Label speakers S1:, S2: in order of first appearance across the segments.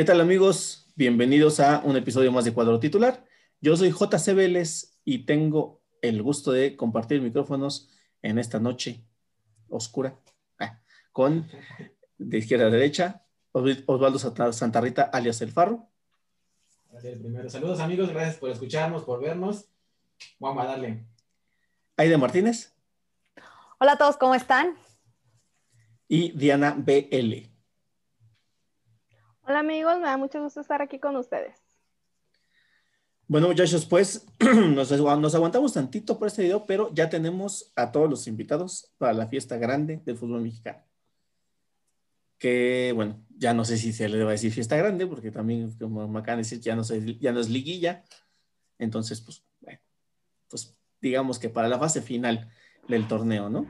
S1: ¿Qué tal amigos? Bienvenidos a un episodio más de Cuadro Titular. Yo soy JC Vélez y tengo el gusto de compartir micrófonos en esta noche oscura ah, con de izquierda a derecha Osvaldo Santa Rita alias El Farro.
S2: Primero, saludos amigos, gracias por escucharnos, por vernos. Vamos a darle.
S1: Aide Martínez.
S3: Hola a todos, ¿cómo están?
S1: Y Diana BL.
S4: Hola amigos, me da mucho gusto estar aquí con ustedes.
S1: Bueno muchachos, pues nos, nos, aguantamos tantito por este video, pero ya tenemos a todos los invitados para la fiesta grande del fútbol mexicano. Que bueno, ya no sé si se le va a decir fiesta grande, porque también, como me acaban de decir, ya no, ya no es liguilla. Entonces, pues, pues digamos que para la fase final del torneo, ¿no?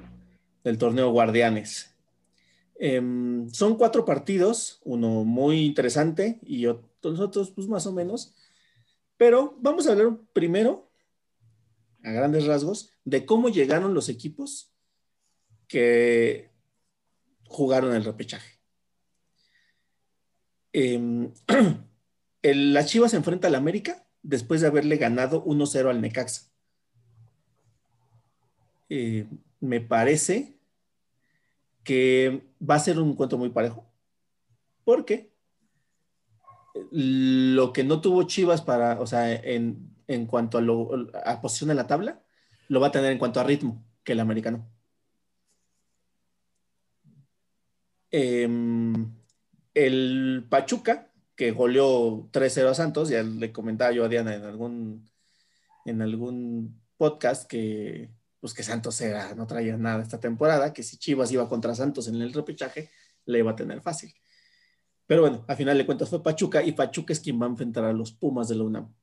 S1: Del torneo Guardianes. Em, son cuatro partidos, uno muy interesante y otros otros pues más o menos. Pero vamos a hablar primero, a grandes rasgos, de cómo llegaron los equipos que jugaron el repechaje. El, la Chivas se enfrenta al América después de haberle ganado 1-0 al Necaxa. Eh, me parece que va a ser un encuentro muy parejo. Porque lo que no tuvo Chivas para, o sea, en, en cuanto a, lo, a posición en la tabla, lo va a tener en cuanto a ritmo que el americano. Em, el Pachuca, que goleó 3-0 a Santos, ya le comentaba yo a Diana en algún, en algún podcast que pues que Santos era, no traía nada esta temporada, que si Chivas iba contra Santos en el repechaje, le iba a tener fácil. Pero bueno, al final de cuentas fue Pachuca y Pachuca es quien va a enfrentar a los Pumas de la UNAM.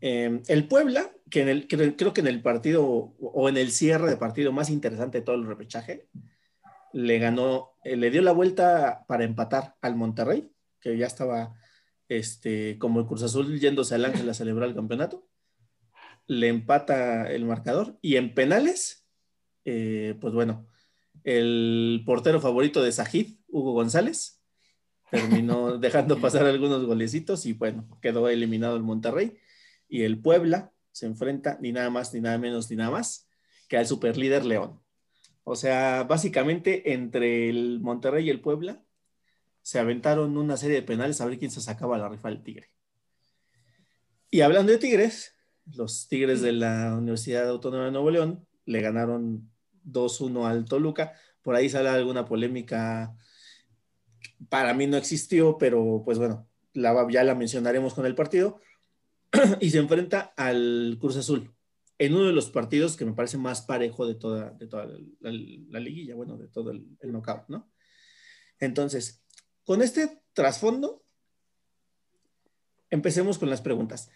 S1: Em, el Puebla, que en el, creo que en el partido o en el cierre de partido más interesante de todo el repechaje, le ganó, eh, le dio la vuelta para empatar al Monterrey, que ya estaba este, como el Cruz Azul yéndose al Ángel a celebrar el campeonato le empata el marcador y en penales, eh, pues bueno, el portero favorito de Sajid, Hugo González, terminó dejando pasar algunos golecitos y bueno, quedó eliminado el Monterrey y el Puebla se enfrenta ni nada más, ni nada menos, ni nada más que al superlíder León. O sea, básicamente entre el Monterrey y el Puebla se aventaron una serie de penales a ver quién se sacaba la rifa del Tigre. Y hablando de Tigres, los Tigres de la Universidad Autónoma de Nuevo León le ganaron 2-1 al Toluca. Por ahí sale alguna polémica. Para mí no existió, pero pues bueno, ya la mencionaremos con el partido. y se enfrenta al Cruz Azul en uno de los partidos que me parece más parejo de toda, de toda la, liguilla, bueno, de todo el, el knockout, ¿no? Entonces, con este trasfondo, empecemos con las preguntas.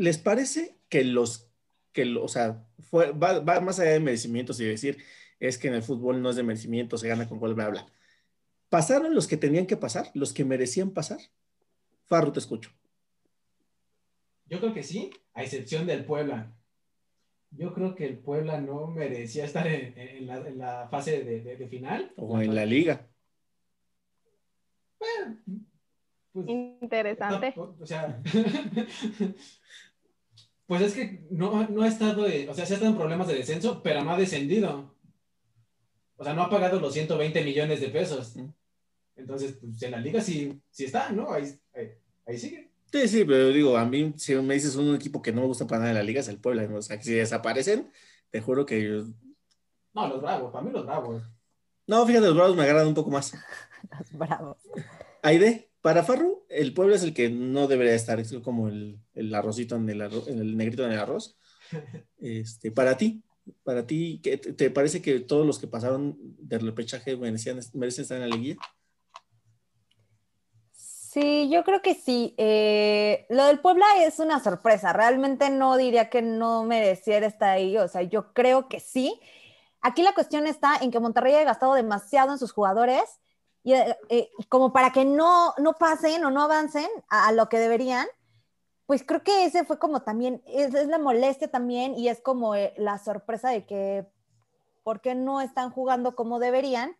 S1: ¿Les parece que los, que, o sea, va, más allá de merecimientos y decir, es que en el fútbol no es de merecimiento, se gana con gol, bla, bla. ¿Pasaron los que tenían que pasar, los que merecían pasar? Farro, te escucho.
S2: Yo creo que sí, a excepción del Puebla. Yo creo que el Puebla no merecía estar en, la, fase de, final.
S1: O en la liga.
S4: Pues, Interesante.
S2: O sea, Pues es que no, no ha estado, o sea, sí ha estado en problemas de descenso, pero no ha descendido. O sea, no ha pagado los 120 millones de pesos. Entonces, pues en la liga sí, sí está, ¿no? Ahí, ahí, sigue.
S1: Sí, sí, pero digo, a mí, si me dices un equipo que no me gusta para nada en la liga, es el Puebla. O sea, que si desaparecen, te juro que ellos...
S2: No, los bravos, para mí los bravos.
S1: No, fíjate, los bravos me agradan un poco más.
S3: los bravos.
S1: Aide. Para Farru, el pueblo es el que no debería estar, es como el, arrocito en el, el, negrito en el arroz. Este, para ti, para ti, ¿te parece que todos los que pasaron del repechaje merecían, merecen estar en la liguilla?
S3: Sí, yo creo que sí. Eh, lo del Puebla es una sorpresa. Realmente no diría que no mereciera estar ahí. O sea, yo creo que sí. Aquí la cuestión está en que Monterrey ha gastado demasiado en sus jugadores y, eh, eh, como para que no, no pasen o no avancen a, lo que deberían, pues creo que ese fue como también, es, la molestia también y es como eh, la sorpresa de que, ¿por qué no están jugando como deberían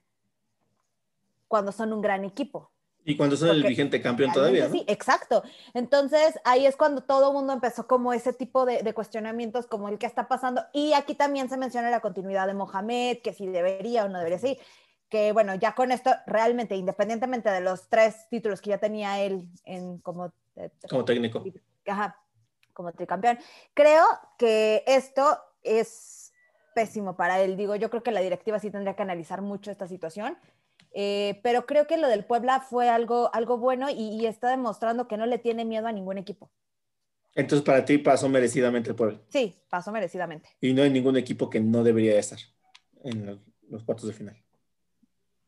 S3: cuando son un gran equipo?
S1: Y cuando son el vigente campeón todavía. ¿no?
S3: Sí, exacto. Entonces ahí es cuando todo el mundo empezó como ese tipo de, de, cuestionamientos como el que está pasando. Y aquí también se menciona la continuidad de Mohamed, que si debería o no debería seguir. Que bueno, ya con esto realmente, independientemente de los tres títulos que ya tenía él en, como,
S1: como técnico.
S3: Ajá, como tricampeón, creo que esto es pésimo para él. Digo, yo creo que la directiva sí tendría que analizar mucho esta situación eh, pero creo que lo del Puebla fue algo, algo bueno y, está demostrando que no le tiene miedo a ningún equipo.
S1: Entonces, para ti pasó merecidamente el Puebla.
S3: Sí, pasó merecidamente.
S1: Y no hay ningún equipo que no debería estar en los, cuartos de final.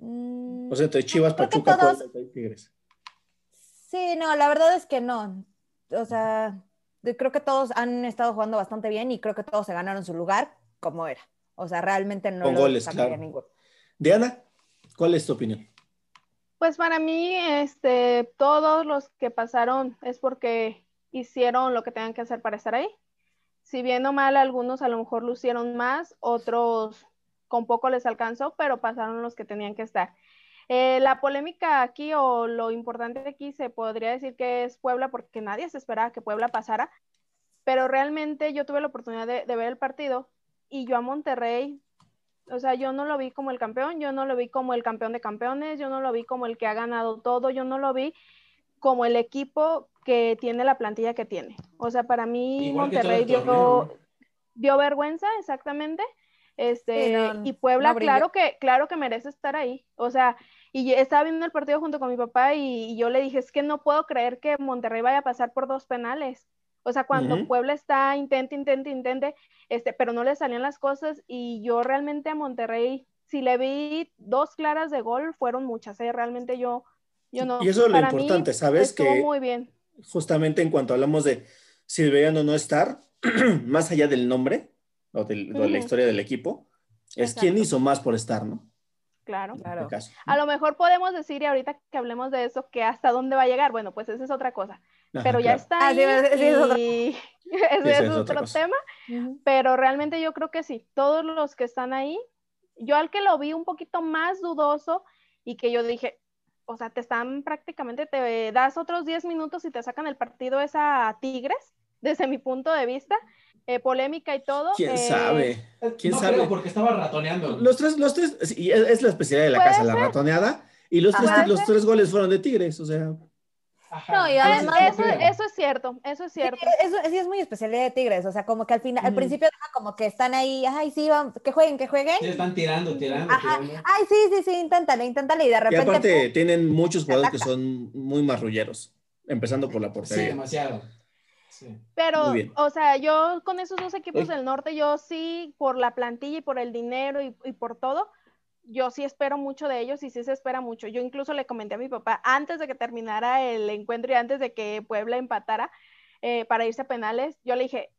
S1: Mm, o sea, entre Chivas, Pachuca, todos... Tigres.
S3: Sí, no, la verdad es que no. O sea, creo que todos han estado jugando bastante bien y creo que todos se ganaron su lugar como era. O sea, realmente no
S1: Con goles, claro. ninguno. Diana. ¿Cuál es tu opinión?
S4: Pues para mí, este, todos los que pasaron es porque hicieron lo que tenían que hacer para estar ahí. Si bien o mal, algunos a lo mejor lucieron más, otros con poco les alcanzó, pero pasaron los que tenían que estar. Eh, la polémica aquí o lo importante aquí se podría decir que es Puebla porque nadie se esperaba que Puebla pasara, pero realmente yo tuve la oportunidad de, de ver el partido y yo a Monterrey o sea, yo no lo vi como el campeón, yo no lo vi como el campeón de campeones, yo no lo vi como el que ha ganado todo, yo no lo vi como el equipo que tiene la plantilla que tiene. O sea, para mí Monterrey dio, dio, vergüenza, exactamente. Este, y Puebla, claro que, claro que merece estar ahí. O sea, y estaba viendo el partido junto con mi papá y, y, yo le dije, es que no puedo creer que Monterrey vaya a pasar por dos penales. O sea, cuando Puebla está, intente, intente, intente, este, pero no le salían las cosas y yo realmente a Monterrey, si le vi dos claras de gol, fueron muchas, ¿eh? realmente yo, yo no.
S1: Y eso es lo importante, ¿sabes?
S4: Que muy bien.
S1: Justamente en cuanto hablamos de si deberían o no estar, más allá del nombre o, de la historia del equipo, es quién hizo más por estar, ¿no?
S4: Claro, claro. A lo mejor podemos decir, y ahorita que hablemos de eso, que hasta dónde va a llegar. Bueno, pues esa es otra cosa. Pero ya está ah, ahí y ese es otro, tema, pero realmente yo creo que sí, todos los que están ahí, yo al que lo vi un poquito más dudoso y que yo dije, o sea, te están prácticamente, te das otros 10 minutos y te sacan el partido esa Tigres, desde mi punto de vista, eh, polémica y todo.
S1: ¿Quién eh, sabe? ¿Quién
S2: no
S1: sabe?
S2: Creo porque estaba ratoneando.
S1: Los tres, los tres, es, la especialidad de la casa, la ratoneada, y los tres, los tres goles fueron de Tigres, o sea...
S4: No, y además, eso, eso, es cierto, eso es cierto.
S3: Sí, eso, sí es muy especialidad de Tigres, o sea, como que al final, al principio como que están ahí, ay, sí, vamos, que jueguen, que jueguen.
S2: Sí, están tirando, tirando, tirando.
S3: Ay, sí, sí, sí, inténtale, inténtale, y de repente.
S1: Y aparte tienen muchos jugadores que son muy marrulleros, empezando por la portería.
S2: Sí, demasiado.
S4: Sí. Pero, o sea, yo con esos dos equipos del norte, yo sí, por la plantilla y por el dinero y, y por todo, yo sí espero mucho de ellos y sí se espera mucho. Yo incluso le comenté a mi papá antes de que terminara el encuentro y antes de que Puebla empatara eh, para irse a penales, yo le dije,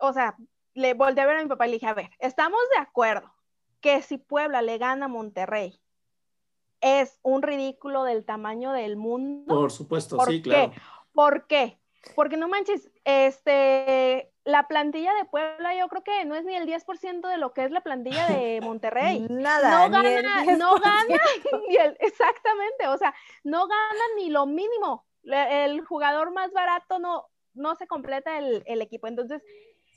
S4: o sea, le volteé a ver a mi papá y le dije, a ver, estamos de acuerdo que si Puebla le gana a Monterrey es un ridículo del tamaño del mundo.
S1: Por supuesto, sí, claro.
S4: ¿Por qué? Porque no manches, este, la plantilla de Puebla yo creo que no es ni el 10% de lo que es la plantilla de Monterrey.
S3: Nada.
S4: No gana, no gana, exactamente, o sea, no gana ni lo mínimo. El jugador más barato no, no se completa el, el equipo. Entonces,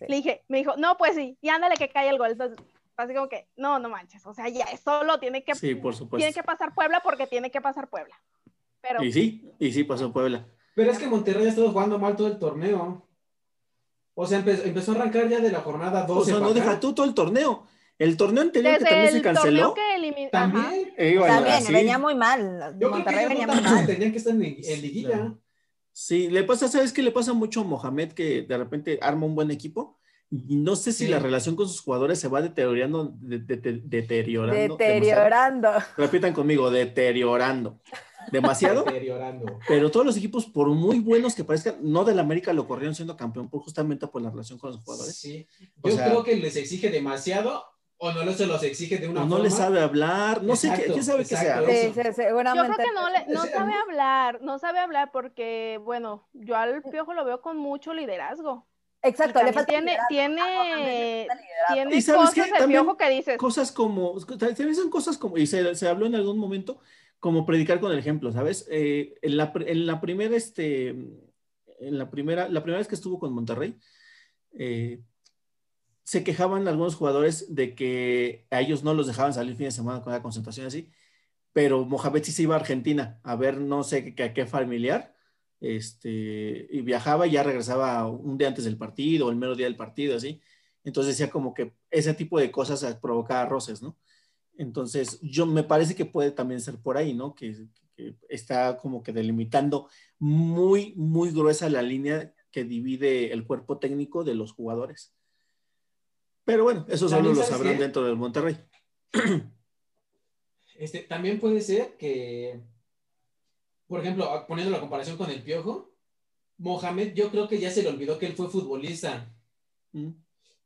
S4: le dije, me dijo, no, pues sí, y ándale que cae el gol. Entonces, así como que, no, no manches, o sea, ya solo tiene que,
S1: sí, por supuesto.
S4: tiene que pasar Puebla porque tiene que pasar Puebla. Pero,
S1: y sí, y sí pasó Puebla.
S2: Pero es que Monterrey ha estado jugando mal todo el torneo. O sea, empezó, a arrancar ya de la jornada 12.
S1: O sea, no deja tú todo el torneo. El torneo anterior que también se canceló.
S2: También.
S3: Eh, también, venía muy mal.
S2: Yo Monterrey creo que venía muy mal. Tenían que estar en, liguilla.
S1: Sí, le pasa, ¿sabes qué le pasa mucho a Mohamed que de repente arma un buen equipo? Y no sé si la relación con sus jugadores se va deteriorando, deteriorando.
S3: Deteriorando.
S1: Repitan conmigo, deteriorando demasiado. Pero todos los equipos, por muy buenos que parezcan, no del América lo corrieron siendo campeón por justamente por la relación con los jugadores.
S2: Sí. Yo creo que les exige demasiado o no se los exige de una
S1: o no le sabe hablar, no sé, ¿quién sabe qué sea?
S3: Sí, seguramente.
S4: Yo creo que no, le, no sabe hablar, no sabe hablar porque, bueno, yo al Piojo lo veo con mucho liderazgo.
S3: Exacto, le falta
S4: tiene, tiene, tiene cosas el Piojo que dices.
S1: Cosas como, también son cosas como, y se, se habló en algún momento, como predicar con el ejemplo, ¿sabes? Eh, en, la, en, la, primera, este, en la primera, la primera vez que estuvo con Monterrey, eh, se quejaban algunos jugadores de que a ellos no los dejaban salir fin de semana con la concentración así, pero Mohamed sí se iba a Argentina a ver no sé qué, qué familiar, este, y viajaba y ya regresaba un día antes del partido o el mero día del partido, así. Entonces decía como que ese tipo de cosas provocaba roces, ¿no? Entonces, yo me parece que puede también ser por ahí, ¿no? Que, está como que delimitando muy, muy gruesa la línea que divide el cuerpo técnico de los jugadores. Pero bueno, eso solo lo sabrán dentro del Monterrey.
S2: Este, también puede ser que, por ejemplo, poniendo la comparación con el Piojo, Mohamed, yo creo que ya se le olvidó que él fue futbolista. Mm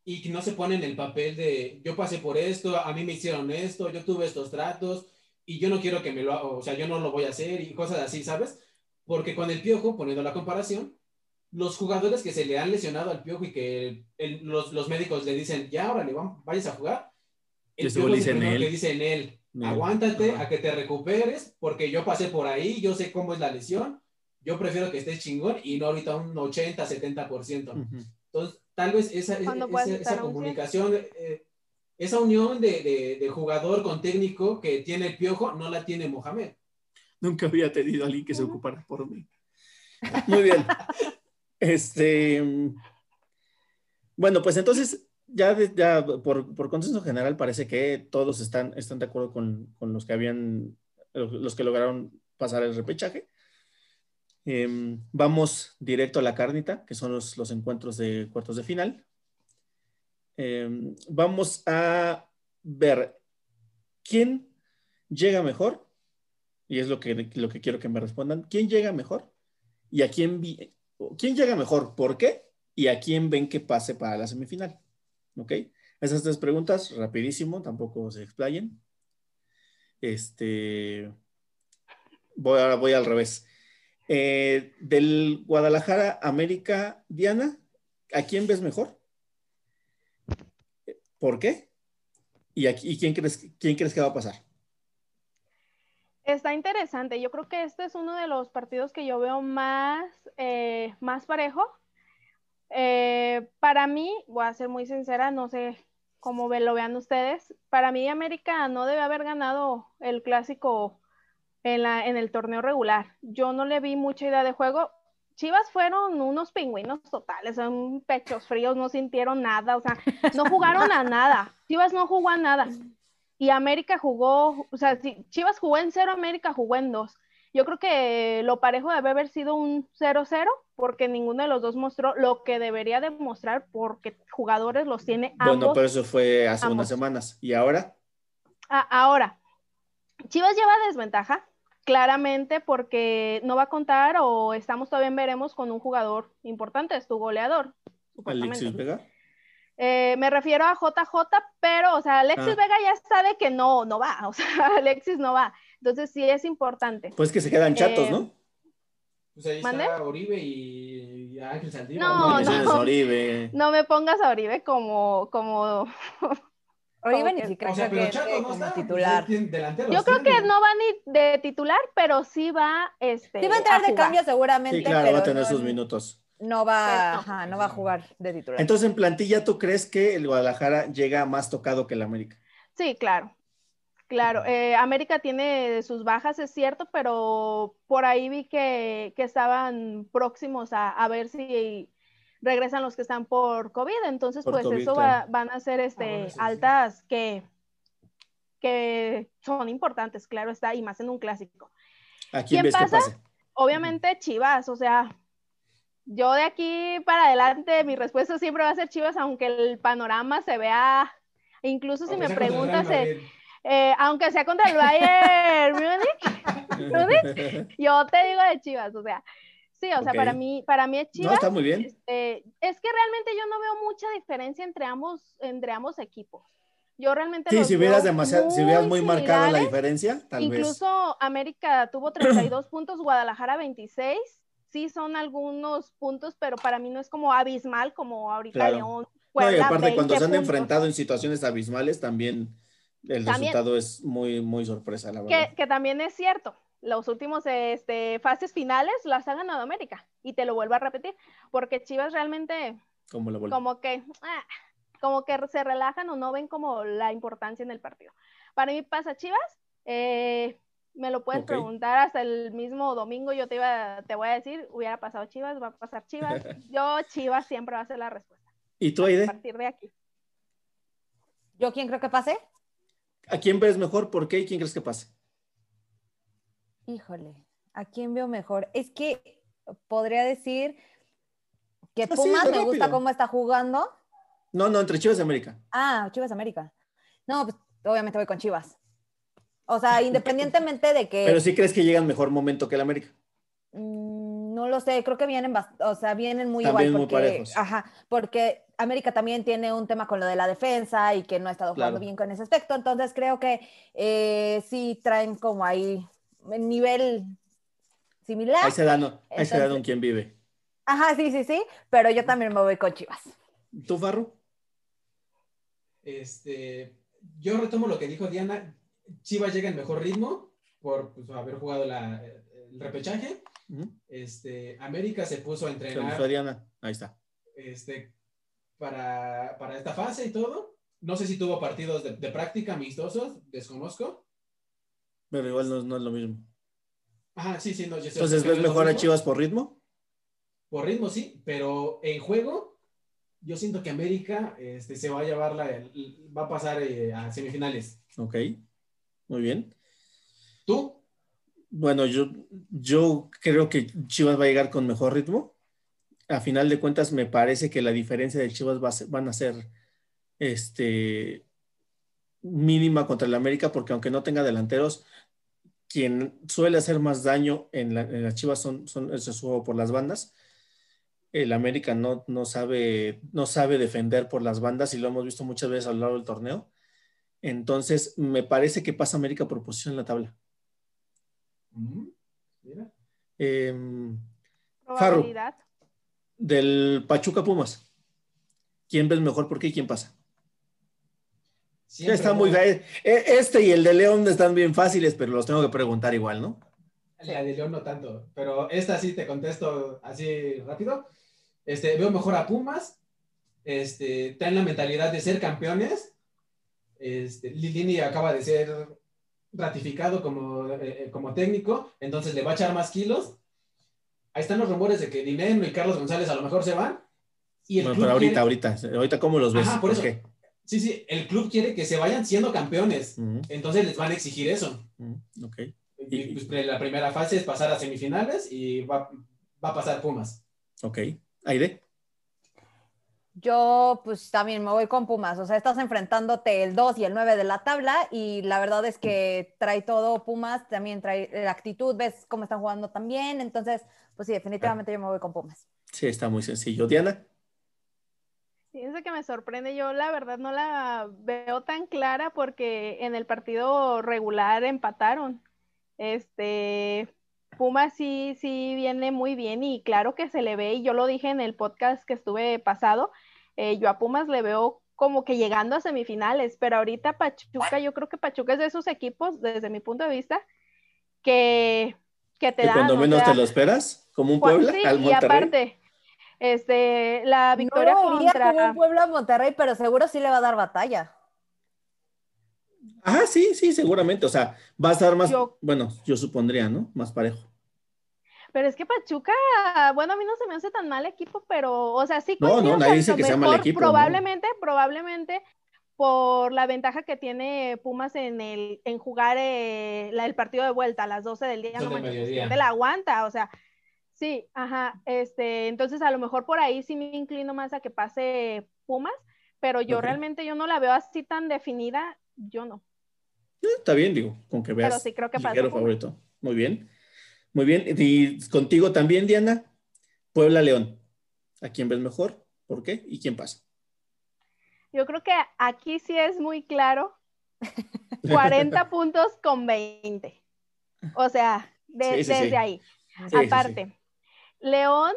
S2: y que no se pone en el papel de yo pasé por esto, a mí me hicieron esto, yo tuve estos tratos y yo no quiero que me lo, o sea, yo no lo voy a hacer y cosas así, ¿sabes? Porque con el piojo, poniendo la comparación, los jugadores que se le han lesionado al piojo y que los, los, médicos le dicen, ya, órale, vamos, vayas a jugar, el piojo dice en él. que dice en él, aguántate a que te recuperes, porque yo pasé por ahí, yo sé cómo es la lesión, yo prefiero que estés chingón y no ahorita un 80, 70%. Entonces, tal vez esa, esa, comunicación, eh, esa unión de, de, jugador con técnico que tiene el piojo, no la tiene Mohamed.
S1: Nunca había tenido a alguien que se ocupara por mí. Muy bien. este, bueno, pues entonces, ya, por, consenso general parece que todos están, de acuerdo con, con los que habían, los que lograron pasar el repechaje. Em, vamos directo a la carnita, que son los, encuentros de cuartos de final. Em, vamos a ver quién llega mejor, y es lo que, lo que quiero que me respondan, quién llega mejor y a quién, quién llega mejor, por qué y a quién ven que pase para la semifinal. ¿Ok? Esas tres preguntas, rapidísimo, tampoco se explayen. Este, voy, voy al revés. Eh, del Guadalajara América, Diana, ¿a quién ves mejor? ¿Por qué? ¿Y, aquí, quién, crees, quién crees que va a pasar?
S4: Está interesante. Yo creo que este es uno de los partidos que yo veo más, eh, más parejo. Eh, para mí, voy a ser muy sincera, no sé cómo lo vean ustedes. Para mí, América no debe haber ganado el clásico en, la, en el torneo regular. Yo no le vi mucha idea de juego. Chivas fueron unos pingüinos totales, son pechos fríos, no sintieron nada, o sea, no jugaron a nada. Chivas no jugó a nada. Y América jugó, o sea, si Chivas jugó en cero, América jugó en dos. Yo creo que lo parejo debe haber sido un 0-0, porque ninguno de los dos mostró lo que debería demostrar, porque jugadores los tiene
S1: ambos. Bueno, pero eso fue hace unas semanas. ¿Y ahora?
S4: Ah, ahora, Chivas lleva desventaja, claramente porque no va a contar o estamos todavía en veremos con un jugador importante, es tu goleador.
S1: Alexis Vega.
S4: Eh, me refiero a JJ, pero, o sea, Alexis ah. Vega ya sabe que no, no va, o sea, Alexis no va. Entonces sí es importante.
S1: Pues que se quedan chatos, ¿no?
S2: Pues ahí está Oribe y Ángel Saldívar.
S4: No, no, no, me pongas a Oribe como, como
S3: Oribe ni siquiera o sea, no está, titular.
S4: Yo creo que no va ni de titular, pero sí va este
S3: Sí va a entrar de cambio seguramente,
S1: Sí, claro, va a tener sus minutos.
S3: No va, ajá, no va a jugar de titular.
S1: Entonces, en plantilla, ¿tú crees que el Guadalajara llega más tocado que el América?
S4: Sí, claro. Claro, eh, América tiene sus bajas, es cierto, pero por ahí vi que, que estaban próximos a, a ver si regresan los que están por COVID, entonces pues eso van a ser este, ah, altas que, que son importantes, claro está, y más en un clásico.
S1: ¿A quién, pasa?
S4: Obviamente Chivas, o sea, yo de aquí para adelante mi respuesta siempre va a ser Chivas, aunque el panorama se vea, incluso si me preguntas, eh, aunque sea contra el Bayern Múnich, yo te digo de Chivas, o sea, Sí, o sea, para mí, para mí es Chivas. No,
S1: está muy bien.
S4: Este, es que realmente yo no veo mucha diferencia entre ambos, entre ambos equipos. Yo realmente.
S1: Sí, si hubieras demasiado, si hubieras muy marcada la diferencia, tal
S4: vez. Incluso América tuvo 32 puntos, Guadalajara 26. Sí, son algunos puntos, pero para mí no es como abismal como ahorita León.
S1: no, y aparte, cuando se han enfrentado en situaciones abismales, también el
S4: También-
S1: resultado es muy, muy sorpresa, la verdad.
S4: Que, que también es cierto. Los últimos este, fases finales las ha ganado América. Y te lo vuelvo a repetir. Porque Chivas realmente
S1: Como la
S4: como que, ah, como que se relajan o no ven como la importancia en el partido. Para mí pasa Chivas, eh, me lo puedes preguntar hasta el mismo domingo, yo te iba, te voy a decir, hubiera pasado Chivas, va a pasar Chivas, yo Chivas siempre va a ser la respuesta.
S1: ¿Y tú,
S4: A
S1: Aide?
S4: partir de aquí.
S3: ¿Yo quién creo que pase?
S1: ¿A quién ves mejor? ¿Por qué? ¿Y quién crees que pase?
S3: Híjole, ¿a quién veo mejor? Es que podría decir que
S1: Así,
S3: Pumas me gusta cómo está jugando.
S1: No, no, entre Chivas y América.
S3: Ah, Chivas América. No, pues obviamente voy con Chivas. O sea, independientemente de que
S1: Pero sí crees que llega en mejor momento que el América.
S3: mm, no lo sé, creo que vienen, o sea, vienen muy
S1: También
S3: igual
S1: muy
S3: porque,
S1: parejos.
S3: ajá, porque América también tiene un tema con lo de la defensa y que no ha estado jugando
S1: Claro.
S3: bien con ese aspecto, entonces creo que eh, sí traen como ahí un nivel similar.
S1: Ahí se dan, ahí se dan quién vive.
S3: Ajá, sí, sí, sí, pero yo también me voy con Chivas.
S1: ¿Tú, Farro?
S2: Este, yo retomo lo que dijo Diana. Chivas llega en mejor ritmo por pues, haber jugado la- el repechaje.
S1: Ujú.
S2: Este, América se puso a
S1: Se
S2: entrenar
S1: Diana. Ahí está.
S2: este, para, para esta fase y todo. No sé si tuvo partidos de, de práctica amistosos, desconozco.
S1: Pero igual no, no es lo mismo.
S2: Ajá, sí, sí, no, yo sé-
S1: Entonces, ¿ves mejor a. Chivas por ritmo?
S2: Por ritmo, sí, pero en juego, yo siento que América este, se va a llevar la, va a pasar eh, a semifinales.
S1: Ok. Muy bien.
S2: ¿Tú?
S1: Bueno, yo, yo creo que Chivas va a llegar con mejor ritmo. A final de cuentas, me parece que la diferencia de Chivas va a ser- van a ser este, mínima contra el América, porque aunque no tenga delanteros, quien suele hacer más daño en, la- en las Chivas son, son ese es su juego por las bandas. El América no, no, sabe, no sabe defender por las bandas y lo hemos visto muchas veces a lo largo del torneo. Entonces, me parece que pasa América por posición en la tabla.
S2: Mm, Mira.
S1: Em,
S4: Probabilidad.
S1: Del Pachuca Pumas. ¿Quién ves mejor? ¿Por qué y quién pasa?
S2: Siempre
S1: Está muy eh, Este y el de León están bien fáciles, pero los tengo que preguntar igual, ¿no?
S2: La de León no tanto, pero esta sí te contesto así rápido. Este, veo mejor a Pumas. Este, traen la mentalidad de ser campeones. Este, Lilini acaba de ser ratificado como, eh, eh, como técnico, entonces le va a echar más kilos. Ahí están los rumores de que Dineno y Carlos González a lo mejor se van. Y el
S1: Bueno,
S2: club
S1: pero ahorita,
S2: quiere-
S1: ahorita, ahorita, ¿cómo los ves?
S2: Ajá, por eso.
S1: qué?
S2: Sí, sí, el club quiere que se vayan siendo campeones.
S1: Ujú,
S2: Entonces les van a exigir eso.
S1: ujú, ok,
S2: Y,
S1: Y-
S2: pues, la primera fase es pasar a semifinales y va, va a pasar Pumas.
S1: ok. Aire,
S3: Yo pues también me voy con Pumas, o sea, estás enfrentándote el 2 y el 9 de la tabla y la verdad es que trae todo Pumas, también trae la actitud, ves cómo están jugando también, entonces pues sí, definitivamente yo me voy con Pumas.
S1: sí, está muy sencillo. Diana,
S4: Fíjense que me sorprende, yo la verdad no la veo tan clara porque en el partido regular empataron. Este, Pumas sí, sí viene muy bien y claro que se le ve, y yo lo dije en el podcast que estuve pasado, eh, yo a Pumas le veo como que llegando a semifinales, pero ahorita Pachuca, yo creo que Pachuca es de esos equipos, desde mi punto de vista, que, que te dan.
S1: cuando
S4: o
S1: menos
S4: sea,
S1: te lo esperas, como un Puebla
S4: sí,
S1: al
S4: y
S1: Monterrey.
S4: aparte, este, la victoria
S3: no
S4: contra...
S3: como un Puebla Monterrey, pero seguro sí le va a dar batalla.
S1: Ajá, sí, sí, seguramente. O sea, va a estar más,
S4: Yo-
S1: bueno, yo supondría, ¿no? Más parejo.
S4: Pero es que Pachuca, bueno, a mí no se me hace tan mal equipo, pero, o sea, sí
S1: No,
S4: coincido
S1: no, nadie
S4: que
S1: dice sea mal equipo, ¿no?
S4: Probablemente, probablemente por la ventaja que tiene Pumas en el en jugar eh, la- el partido de vuelta a las 12 del día, no
S2: de
S4: manches,
S2: mediodía.
S4: ¿quién te la aguanta, o sea, sí, ajá, este, entonces a lo mejor por ahí sí me inclino más a que pase Pumas, pero yo realmente yo no la veo así tan definida, yo no.
S1: Eh, Está bien, digo, con que veas.
S4: Pero sí creo que pasa
S1: favorito. Muy bien. Muy bien. Y contigo también, Diana. Puebla León. ¿A quién ves mejor? ¿Por qué? ¿Y quién pasa?
S4: Yo creo que aquí sí es muy claro 40 puntos con 20. O sea, de-
S1: Sí, sí, sí.
S4: desde ahí.
S1: Sí,
S4: Aparte, León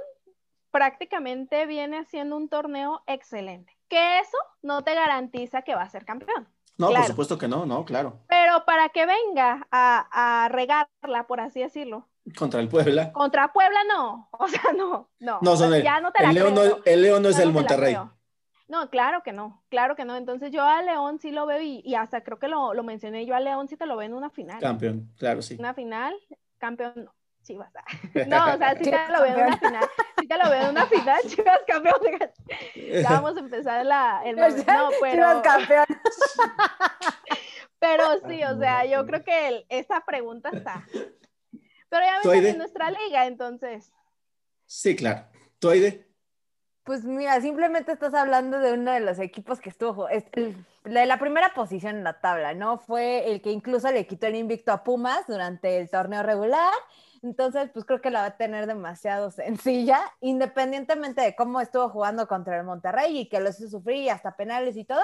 S4: prácticamente viene haciendo un torneo excelente, que eso no te garantiza que va a ser campeón.
S1: No, por supuesto que no, no, claro.
S4: Pero para que venga a, a regarla, por así decirlo.
S1: Contra el Puebla.
S4: Contra Puebla no, o sea, no, no.
S1: No, son el,
S4: ya no te la
S1: el León,
S4: creo.
S1: no, el León no es el
S4: no te la
S1: Monterrey.
S4: No, claro que no, claro que no. Entonces yo a León sí lo veo y, y hasta creo que lo, lo mencioné, yo a León sí te lo veo en una final.
S1: Campeón, claro, sí.
S4: Una final, campeón no. Chivas. ah. No, o sea, sí te lo veo en una final. Sí te lo veo en una final, Chivas campeón. Ya vamos a empezar la, el. No, pero,
S3: Chivas campeón.
S4: pero sí, o sea, yo creo que el- esa pregunta está. Pero ya
S1: ¿Tú,
S4: ven
S1: Aide?
S4: en nuestra liga, entonces.
S1: Sí, claro. ¿Tú, Aide?
S3: Pues mira, simplemente estás hablando de uno de los equipos que estuvo, es el- la primera posición en la tabla, ¿no? Fue el que incluso le quitó el invicto a Pumas durante el torneo regular. Entonces, pues creo que la va a tener demasiado sencilla, independientemente de cómo estuvo jugando contra el Monterrey y que lo hizo sufrir y hasta penales y todo,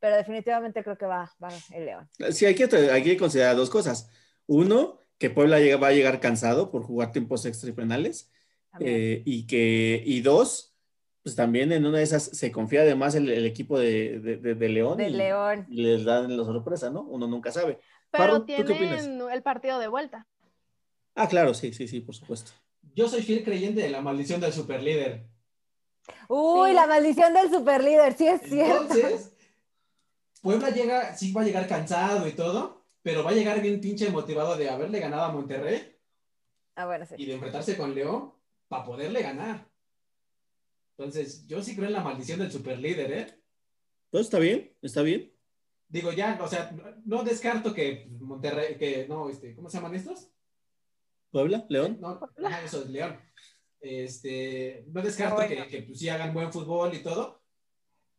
S3: pero definitivamente creo que va, va el León.
S1: Sí, hay que, hay que considerar dos cosas. Uno, que Puebla llega- va a llegar cansado por jugar tiempos extra y penales. Eh, y que, y dos, pues también en una de esas se confía además el, el equipo de, de- de- de León.
S3: de
S1: y,
S3: León.
S1: les dan la sorpresa, ¿no? Uno nunca sabe.
S4: Pero
S1: Farro, ¿tú qué opinas?
S4: tienen el partido de vuelta.
S1: Ah, claro, sí, sí, sí, por supuesto.
S2: Yo soy fiel creyente de la maldición del superlíder.
S3: Uy,
S4: Sí.
S3: la maldición del superlíder, sí es cierto.
S2: Entonces, Puebla llega, sí va a llegar cansado y todo, pero va a llegar bien pinche motivado de haberle ganado a Monterrey
S3: Ah, bueno, sí.
S2: y de enfrentarse con León para poderle ganar. Entonces, yo sí creo en la maldición del superlíder, ¿eh?
S1: Pues está bien, está bien.
S2: Digo, ya, o sea, no, no descarto que Monterrey, que no, este, ¿cómo se llaman estos?
S1: Puebla, León.
S2: No, ajá, eso es León. Este, no descarto que, que, pues, sí hagan buen fútbol y todo,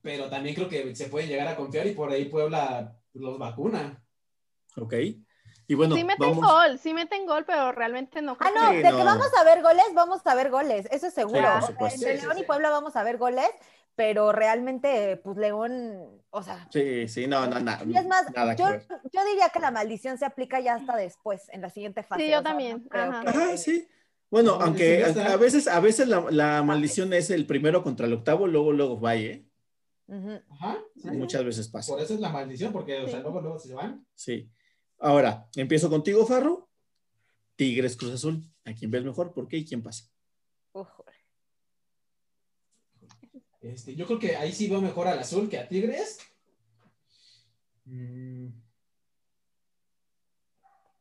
S2: pero también creo que se pueden llegar a confiar y por ahí Puebla los vacuna.
S1: Ok. Y bueno,
S4: sí meten
S1: vamos.
S4: gol, sí meten gol, pero realmente no.
S3: Ah, no,
S1: Sí,
S3: de
S1: no.
S3: que vamos a ver goles, vamos a ver goles, eso es seguro.
S1: Sí,
S3: O sea,
S2: sí,
S3: León y
S2: sí.
S3: Puebla vamos a ver goles, pero realmente, pues León, o sea,
S1: Sí, sí, no, no, no.
S3: y es más,
S1: nada
S3: yo, yo diría que la maldición se aplica ya hasta después, en la siguiente fase.
S4: Sí, yo
S3: o sea,
S4: también, ajá.
S3: que-
S1: Ajá, sí. Bueno,
S2: No,
S1: aunque a veces, a veces la, la maldición es el primero contra el octavo, luego, luego va, ¿eh?
S2: Ajá.
S1: Sí, Muchas veces pasa.
S2: Por eso es la maldición, porque o sea, luego, luego se van.
S1: Sí. Ahora, empiezo contigo, Farro. Tigres Cruz Azul. ¿A quién ves mejor? ¿Por qué? ¿Y quién pasa?
S3: Ujú.
S2: Este, yo creo que ahí sí veo mejor al azul que a Tigres. Mm.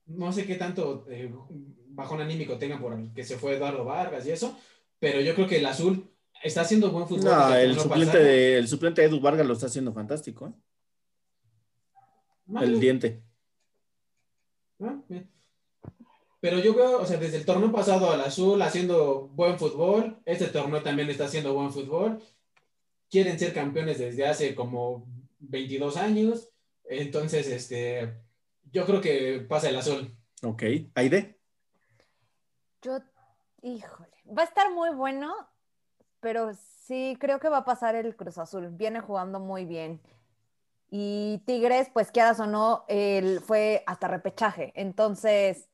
S2: No sé qué tanto eh, bajón anímico tengan por el que se fue Eduardo Vargas y eso, pero yo creo que el azul está haciendo buen fútbol.
S1: No, el suplente, de, el suplente de Edu Vargas lo está haciendo fantástico, ¿eh? El diente.
S2: Ah, bien. Pero yo veo, o sea, desde el torneo pasado al azul haciendo buen fútbol, este torneo también está haciendo buen fútbol. Quieren ser campeones desde hace como 22 años. Entonces, este, yo creo que pasa el azul.
S1: Ok. Aide.
S3: Yo, híjole, va a estar muy bueno, pero sí creo que va a pasar el Cruz Azul. Viene jugando muy bien. Y Tigres, pues quieras o no, él fue hasta repechaje. Entonces,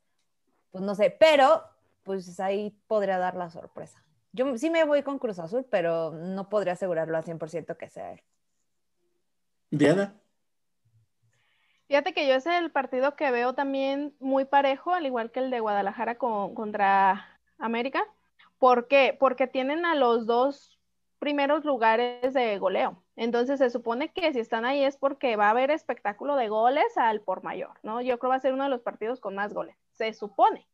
S3: pues no sé, pero pues ahí podría dar la sorpresa. Yo sí me voy con Cruz Azul, pero no podría asegurarlo al 100% que sea él.
S1: Diana.
S4: Fíjate que yo ese es el partido que veo también muy parejo, al igual que el de Guadalajara con- contra América. ¿Por qué? Porque tienen a los dos primeros lugares de goleo. Entonces se supone que si están ahí es porque va a haber espectáculo de goles al por mayor, ¿no? Yo creo que va a ser uno de los partidos con más goles, se supone.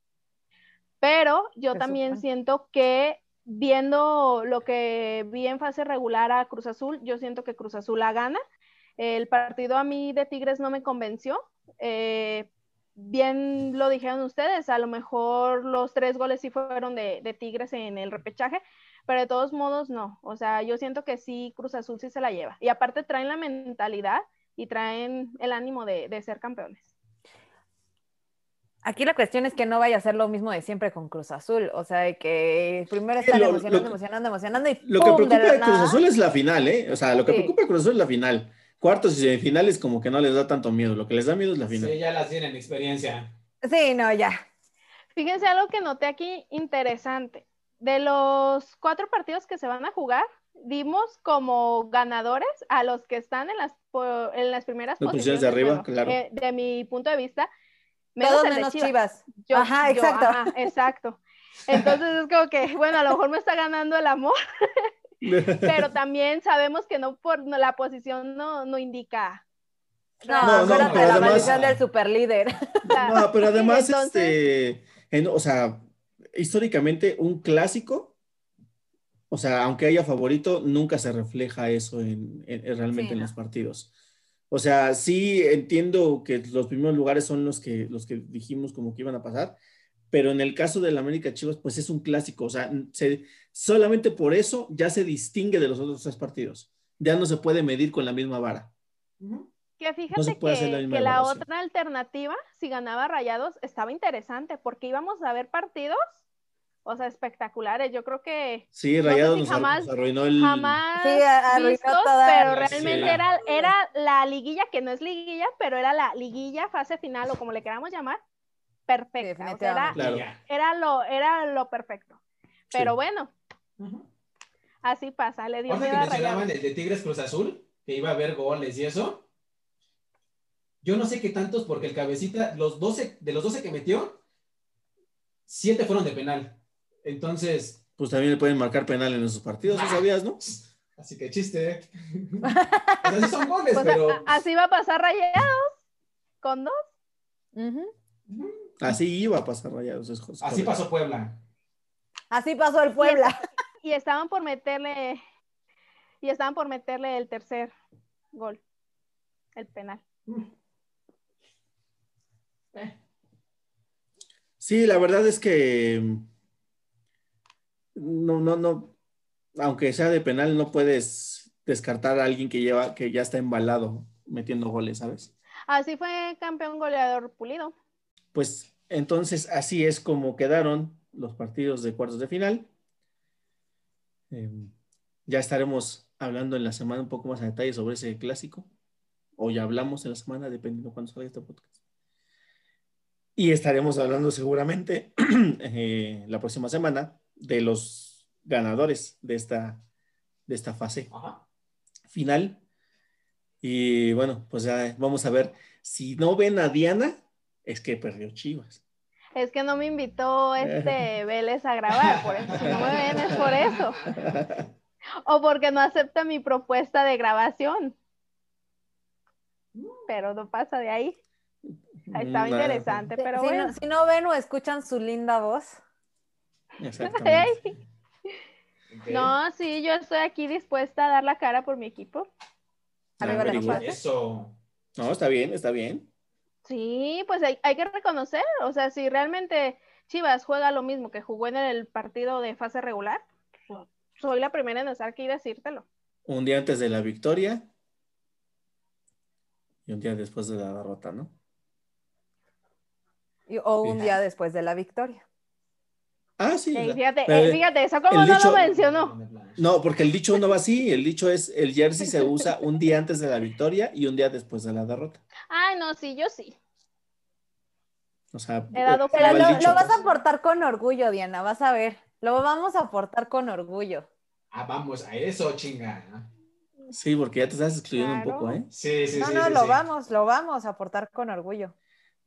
S4: Pero yo
S3: Se
S4: también
S3: supone.
S4: siento que viendo lo que vi en fase regular a Cruz Azul, yo siento que Cruz Azul la gana. El partido a mí de Tigres no me convenció. Eh, bien lo dijeron ustedes, a lo mejor los tres goles sí fueron de, de Tigres en el repechaje, pero de todos modos no. O sea, yo siento que sí, Cruz Azul sí se la lleva. Y aparte traen la mentalidad y traen el ánimo de, de ser campeones.
S3: Aquí la cuestión es que no vaya a ser lo mismo de siempre con Cruz Azul. O sea, de que primero están
S1: lo-
S3: emocionando,
S1: lo-
S3: emocionando, emocionando y
S1: Lo que preocupa de Cruz. Azul es la final, ¿eh? O sea, lo que
S3: Sí.
S1: preocupa de Cruz Azul es la final. Cuartos y semifinales como que no les da tanto miedo. Lo que les da miedo es la final.
S2: Sí, ya las tienen experiencia.
S3: Sí, no, ya.
S4: Fíjense algo que noté aquí interesante. De los cuatro partidos que se van a jugar, dimos como ganadores a los que están en las en las primeras
S1: Las posiciones de arriba, claro.
S4: eh, de mi punto de vista, menos
S3: Todos menos
S4: Chivas.
S3: Chivas.
S4: Yo-
S3: Ajá,
S4: yo-
S3: exacto.
S4: ajá, exacto. Entonces es como que, bueno, a lo mejor me está ganando el amor, pero también sabemos que no por no, la posición no, no indica.
S3: No,
S1: No, no,
S3: acuérdate
S1: pero
S3: la
S1: además-
S3: del superlíder.
S1: No, pero además,
S4: Entonces-
S1: este, en- o sea, históricamente un clásico, o sea, aunque haya favorito, nunca se refleja eso en, en- en- realmente
S3: Sí,
S1: en
S3: no.
S1: los partidos. O sea, sí entiendo que los primeros lugares son los que, los que dijimos como que iban a pasar, pero en el caso del América Chivas, pues es un clásico, o sea, se- solamente por eso ya se distingue de los otros tres partidos. Ya no se puede medir con la misma vara.
S4: Que fíjate
S1: se puede hacer la
S4: que,
S1: misma
S4: que la otra alternativa, si ganaba Rayados, estaba interesante porque íbamos a ver partidos, o sea, espectaculares. Yo creo que
S1: Sí, Rayados
S4: si jamás-
S1: nos arruinó el...
S4: jamás
S3: Sí, arruinó
S4: vistos,
S3: toda-
S4: pero
S2: Sí.
S4: realmente era, era la liguilla, que no es liguilla, pero era la liguilla, fase final o como le queramos llamar, perfecta. O sea, era.
S1: Claro.
S4: Era lo, era lo perfecto. Pero
S1: Sí.
S4: bueno, Así pasa, le dio
S2: que mencionaban el de Tigres Cruz Azul, que iba a haber goles y eso. Yo no sé qué tantos, porque el cabecita, los 12, de los 12 que metió, 7 fueron de penal. Entonces,
S1: Pues también le pueden marcar penal en esos partidos, ¿sí sabías, no?
S2: así que chiste. o sea, sí son goles,
S4: Pues,
S2: pero.
S4: a- así va a pasar Rayados con dos.
S1: Así iba a pasar Rayados. es-
S2: Así pasó Puebla.
S3: Así pasó el Puebla.
S4: y estaban por meterle y estaban por meterle el tercer gol, el penal.
S1: Sí, la verdad es que no, no, no, aunque sea de penal, no puedes descartar a alguien que lleva, que ya está embalado metiendo goles, ¿sabes?
S4: Así fue campeón goleador Pulido.
S1: Pues entonces así es como quedaron los partidos de cuartos de final. Eh, ya estaremos hablando en la semana un poco más a detalle sobre ese clásico, o ya hablamos en la semana, dependiendo cuándo salga este podcast. Y estaremos hablando seguramente eh, la próxima semana de los ganadores de esta, de esta fase
S2: Ajá.
S1: final. Y bueno, pues ya vamos a ver. Si no ven a Diana, es que perdió Chivas.
S4: Es que no me invitó este Vélez a grabar, por eso. Si no me ven es por eso. O porque no acepta mi propuesta de grabación. Pero no pasa de ahí. Ahí estaba
S1: Nada.
S4: interesante, pero
S3: si,
S4: bueno.
S3: no, si no ven o escuchan su linda voz,
S1: Exactamente.
S4: No, sí, yo estoy aquí dispuesta a dar la cara por mi equipo.
S3: Arriba. Chivas.
S2: Eso.
S1: No, está bien, está bien.
S4: Sí, pues hay, hay que reconocer, o sea, si realmente Chivas juega lo mismo que jugó en el partido de fase regular, soy la primera en estar aquí y decírtelo.
S1: Un día antes de la victoria y un día después de la derrota, ¿no?
S3: y- o un día después de la victoria.
S1: Ah, sí.
S4: Fíjate,
S1: pero
S4: eh, fíjate, eso como no
S1: dicho-
S4: lo mencionó.
S1: No, porque el dicho no va así. El dicho es: el jersey se usa un día antes de la victoria y un día después de la derrota.
S4: Ay, no, sí, yo sí.
S1: O sea,
S4: He dado
S1: eh,
S3: Pero
S1: el
S3: lo,
S1: dicho,
S3: lo vas a aportar con orgullo, Diana, vas a ver. Lo vamos a aportar con orgullo.
S2: Ah, vamos a eso, chinga.
S1: Sí, porque ya te estás excluyendo un poco, ¿eh?
S2: Sí, sí,
S3: no,
S2: sí.
S3: no,
S2: sí,
S3: lo
S2: sí.
S3: vamos, lo vamos a aportar con orgullo.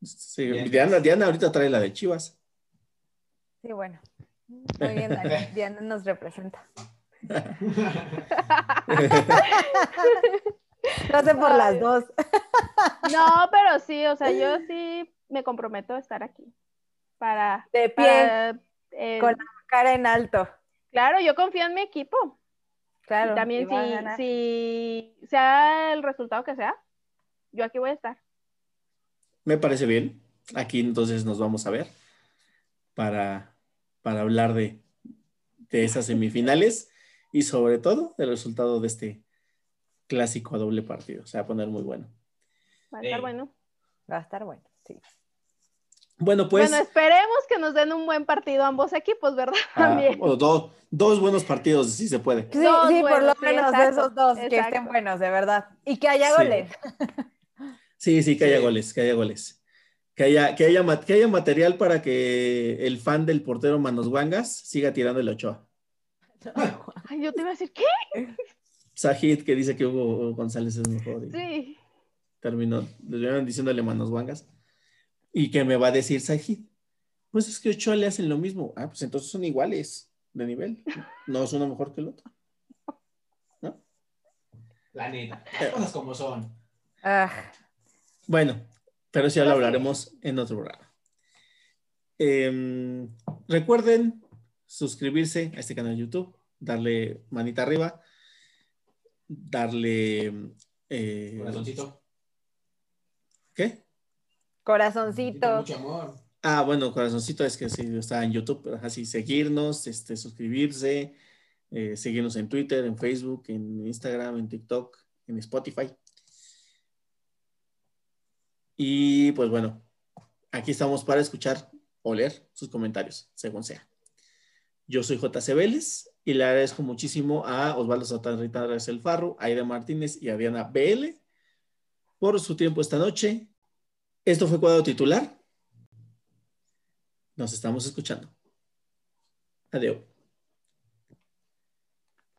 S1: Sí. Diana, Diana ahorita trae la de Chivas.
S3: Sí, bueno. Muy bien, Dani. Diana nos representa. Lo hace por las dos.
S4: No, pero sí, o sea, yo sí me comprometo a estar aquí. Para,
S3: De pie,
S4: para, eh,
S3: con la cara en alto.
S4: claro, yo confío en mi equipo.
S3: Claro.
S4: y también si, si sea el resultado que sea, yo aquí voy a estar.
S1: Me parece bien. Aquí entonces nos vamos a ver para, para hablar de, de esas semifinales y sobre todo del resultado de este clásico a doble partido. Se va a poner muy bueno.
S4: Va a estar bueno.
S3: Va a estar bueno, sí.
S1: Bueno, pues
S4: bueno, esperemos que nos den un buen partido ambos equipos, ¿verdad?
S1: ah,
S4: También.
S1: o do- dos buenos partidos, si se puede.
S3: Sí,
S4: Dos
S3: sí, por lo
S4: sí,
S3: menos
S4: exacto,
S3: esos dos que estén buenos, de verdad. Y que haya goles.
S1: Sí, sí, que haya
S2: Sí.
S1: goles, que haya goles. Que haya, que, haya, que haya material para que el fan del portero Manos Guangas siga tirando el Ochoa.
S4: Ay, yo te iba a decir, ¿qué?
S1: Sajid que dice que Hugo González es mejor. y
S4: Sí.
S1: Terminó, le terminaron diciéndole manos guangas. Y que me va a decir Sajid. Pues es que Ochoa le hacen lo mismo. Ah, pues entonces son iguales de nivel. No es uno mejor que el otro.
S2: La neta. Las cosas como son.
S3: Ah,
S1: Bueno, pero eso ya lo hablaremos en otro programa. Em, recuerden suscribirse a este canal de YouTube, darle manita arriba, darle... eh,
S2: Corazoncito.
S1: ¿Qué?
S3: corazoncito.
S2: Mucho amor.
S1: Ah, bueno, corazoncito es que sí, está en YouTube, pero así seguirnos, este, suscribirse, eh, seguirnos en Twitter, en Facebook, en Instagram, en TikTok, en Spotify. Y pues bueno, aquí estamos para escuchar o leer sus comentarios, según sea. Yo soy JC Vélez y le agradezco muchísimo a Osvaldo Satanrita El Farro, Aida Martínez y a Diana BL por su tiempo esta noche. Esto fue cuadro titular. Nos estamos escuchando. Adiós.